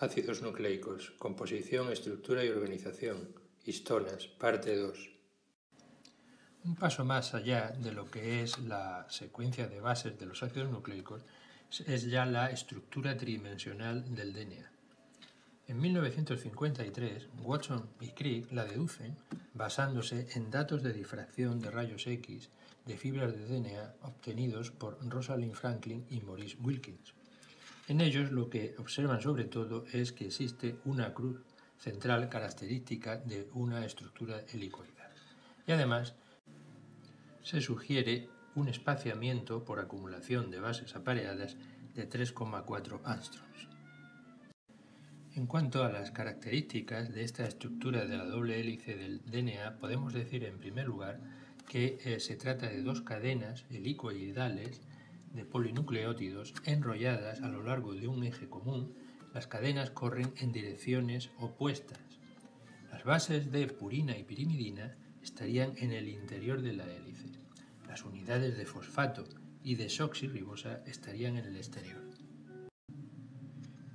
Ácidos nucleicos, composición, estructura y organización. Histonas, parte 2. Un paso más allá de lo que es la secuencia de bases de los ácidos nucleicos es ya la estructura tridimensional del DNA. En 1953, Watson y Crick la deducen basándose en datos de difracción de rayos X de fibras de DNA obtenidos por Rosalind Franklin y Maurice Wilkins. En ellos lo que observan sobre todo es que existe una cruz central característica de una estructura helicoidal. Y además se sugiere un espaciamiento por acumulación de bases apareadas de 3,4 angstroms. En cuanto a las características de esta estructura de la doble hélice del DNA, podemos decir en primer lugar que eh, se trata de dos cadenas helicoidales de polinucleótidos enrolladas a lo largo de un eje común, las cadenas corren en direcciones opuestas. Las bases de purina y pirimidina estarían en el interior de la hélice. Las unidades de fosfato y desoxirribosa estarían en el exterior.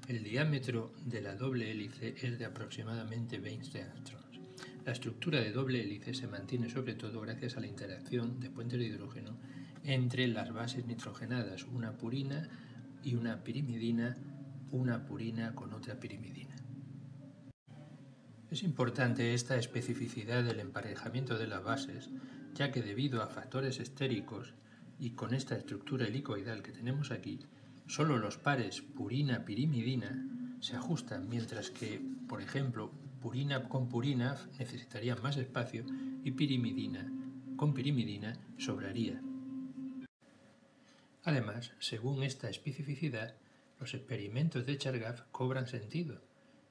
El diámetro de la doble hélice es de aproximadamente 20 angstroms. La estructura de doble hélice se mantiene sobre todo gracias a la interacción de puentes de hidrógeno entre las bases nitrogenadas, una purina y una pirimidina, una purina con otra pirimidina. Es importante esta especificidad del emparejamiento de las bases, ya que debido a factores estéricos y con esta estructura helicoidal que tenemos aquí, solo los pares purina-pirimidina se ajustan, mientras que, por ejemplo, purina con purina necesitaría más espacio y pirimidina con pirimidina sobraría. Además, según esta especificidad, los experimentos de Chargaff cobran sentido,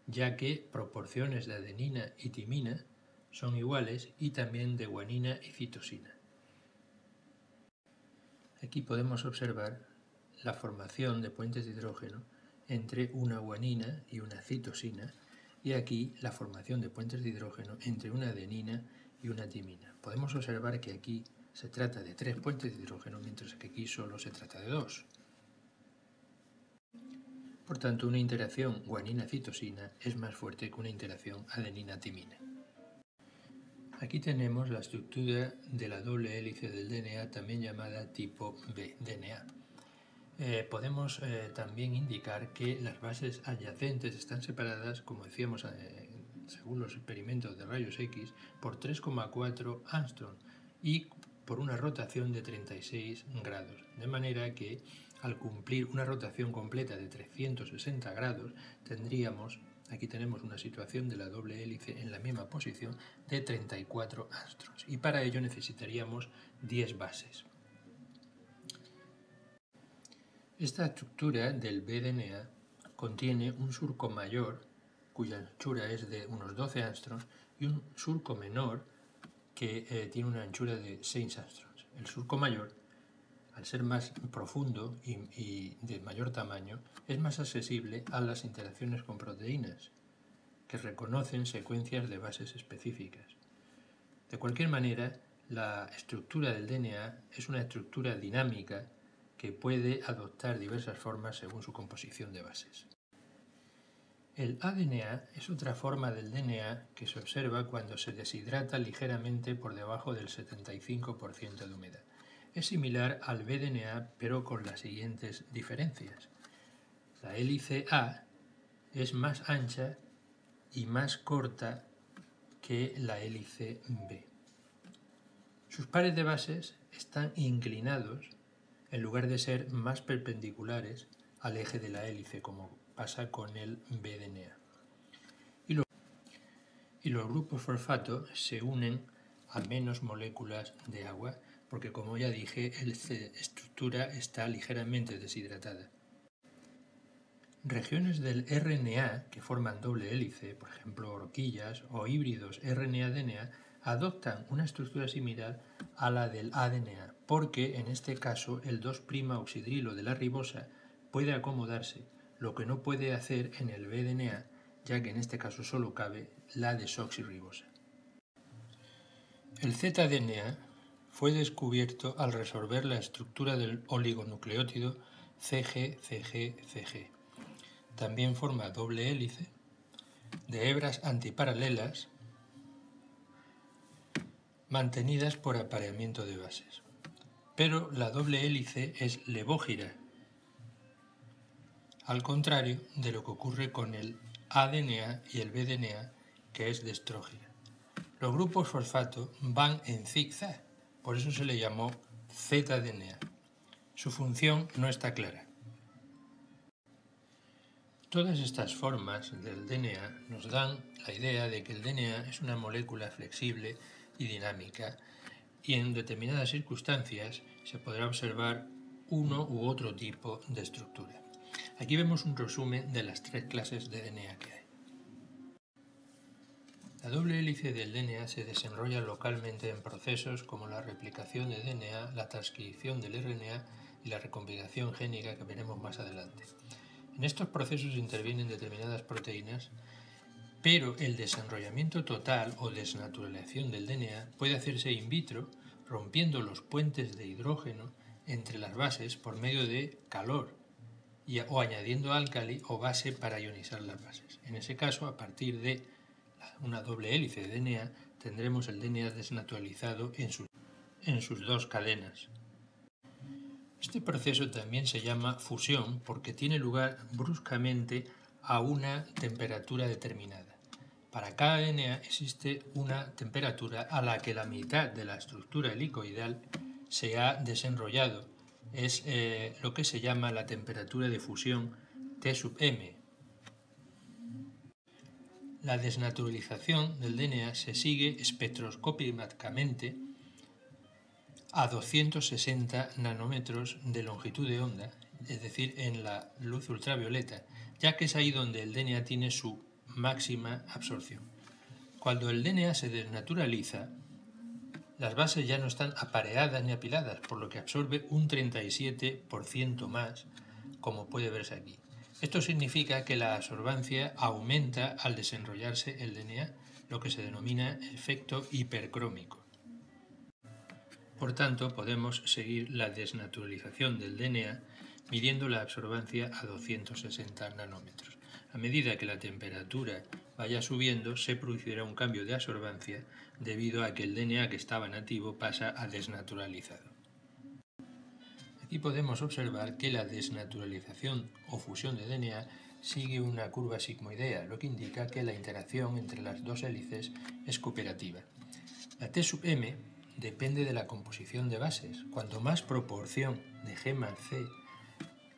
ya que proporciones de adenina y timina son iguales y también de guanina y citosina. Aquí podemos observar la formación de puentes de hidrógeno entre una guanina y una citosina y aquí la formación de puentes de hidrógeno entre una adenina y una timina. Podemos observar que aquí se trata de tres puentes de hidrógeno, mientras que aquí solo se trata de dos. Por tanto, una interacción guanina-citosina es más fuerte que una interacción adenina-timina. Aquí tenemos la estructura de la doble hélice del DNA, también llamada tipo B DNA. Eh, podemos eh, también indicar que las bases adyacentes están separadas, como decíamos eh, según los experimentos de rayos X, por 3,4 angstrom y por una rotación de 36 grados, de manera que al cumplir una rotación completa de 360 grados tendríamos, aquí tenemos una situación de la doble hélice en la misma posición, de 34 astros y para ello necesitaríamos 10 bases. Esta estructura del BDNA contiene un surco mayor, cuya anchura es de unos 12 angstroms, y un surco menor, que eh, tiene una anchura de 6 angstroms. El surco mayor, al ser más profundo y, de mayor tamaño, es más accesible a las interacciones con proteínas, que reconocen secuencias de bases específicas. De cualquier manera, la estructura del DNA es una estructura dinámica que puede adoptar diversas formas según su composición de bases. El ADNA es otra forma del DNA que se observa cuando se deshidrata ligeramente por debajo del 75% de humedad. Es similar al BDNA pero con las siguientes diferencias. La hélice A es más ancha y más corta que la hélice B. Sus pares de bases están inclinados en lugar de ser más perpendiculares al eje de la hélice como pasa con el BDNA. Y los, grupos fosfato se unen a menos moléculas de agua porque como ya dije, la estructura está ligeramente deshidratada. Regiones del RNA que forman doble hélice, por ejemplo horquillas o híbridos RNA-DNA, adoptan una estructura similar a la del ADNA, porque en este caso el 2' oxidrilo de la ribosa puede acomodarse lo que no puede hacer en el BDNA, ya que en este caso solo cabe la desoxirribosa. El ZDNA fue descubierto al resolver la estructura del oligonucleótido CG-CG-CG. también forma doble hélice de hebras antiparalelas mantenidas por apareamiento de bases. Pero la doble hélice es levógira, al contrario de lo que ocurre con el ADNA y el BDNA, que es destrógira. Los grupos fosfato van en zigzag, por eso se le llamó ZDNA. Su función no está clara. Todas estas formas del DNA nos dan la idea de que el DNA es una molécula flexible y dinámica y en determinadas circunstancias se podrá observar uno u otro tipo de estructura. Aquí vemos un resumen de las tres clases de DNA que hay. La doble hélice del DNA se desenrolla localmente en procesos como la replicación de DNA, la transcripción del RNA y la recombinación génica que veremos más adelante. En estos procesos intervienen determinadas proteínas, pero el desenrollamiento total o desnaturalización del DNA puede hacerse in vitro rompiendo los puentes de hidrógeno entre las bases por medio de calor o añadiendo álcali o base para ionizar las bases. En ese caso, a partir de una doble hélice de DNA, tendremos el DNA desnaturalizado en, en sus dos cadenas. Este proceso también se llama fusión porque tiene lugar bruscamente a una temperatura determinada. Para cada DNA existe una temperatura a la que la mitad de la estructura helicoidal se ha desenrollado. Es eh, lo que se llama la temperatura de fusión T sub m, la desnaturalización del DNA se sigue espectroscópicamente a 260 nanómetros de longitud de onda, es decir, en la luz ultravioleta, ya que es ahí donde el DNA tiene su máxima absorción. Cuando el DNA se desnaturaliza, las bases ya no están apareadas ni apiladas, por lo que absorbe un 37% más, como puede verse aquí. Esto significa que la absorbancia aumenta al desenrollarse el DNA, lo que se denomina efecto hipercrómico. Por tanto, podemos seguir la desnaturalización del DNA midiendo la absorbancia a 260 nanómetros. A medida que la temperatura vaya subiendo, se producirá un cambio de absorbancia debido a que el DNA que estaba nativo pasa a desnaturalizado. Y podemos observar que la desnaturalización o fusión de DNA sigue una curva sigmoidea, lo que indica que la interacción entre las dos hélices es cooperativa. La T sub m depende de la composición de bases. Cuanto más proporción de G más C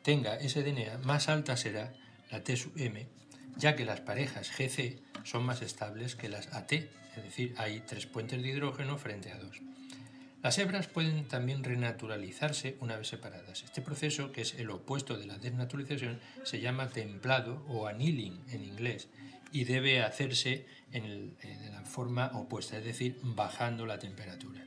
tenga ese DNA, más alta será la T sub m, ya que las parejas GC son más estables que las AT, es decir, hay tres puentes de hidrógeno frente a dos. Las hebras pueden también renaturalizarse una vez separadas. Este proceso, que es el opuesto de la desnaturalización, se llama templado o annealing en inglés y debe hacerse en, en la forma opuesta, es decir, bajando la temperatura.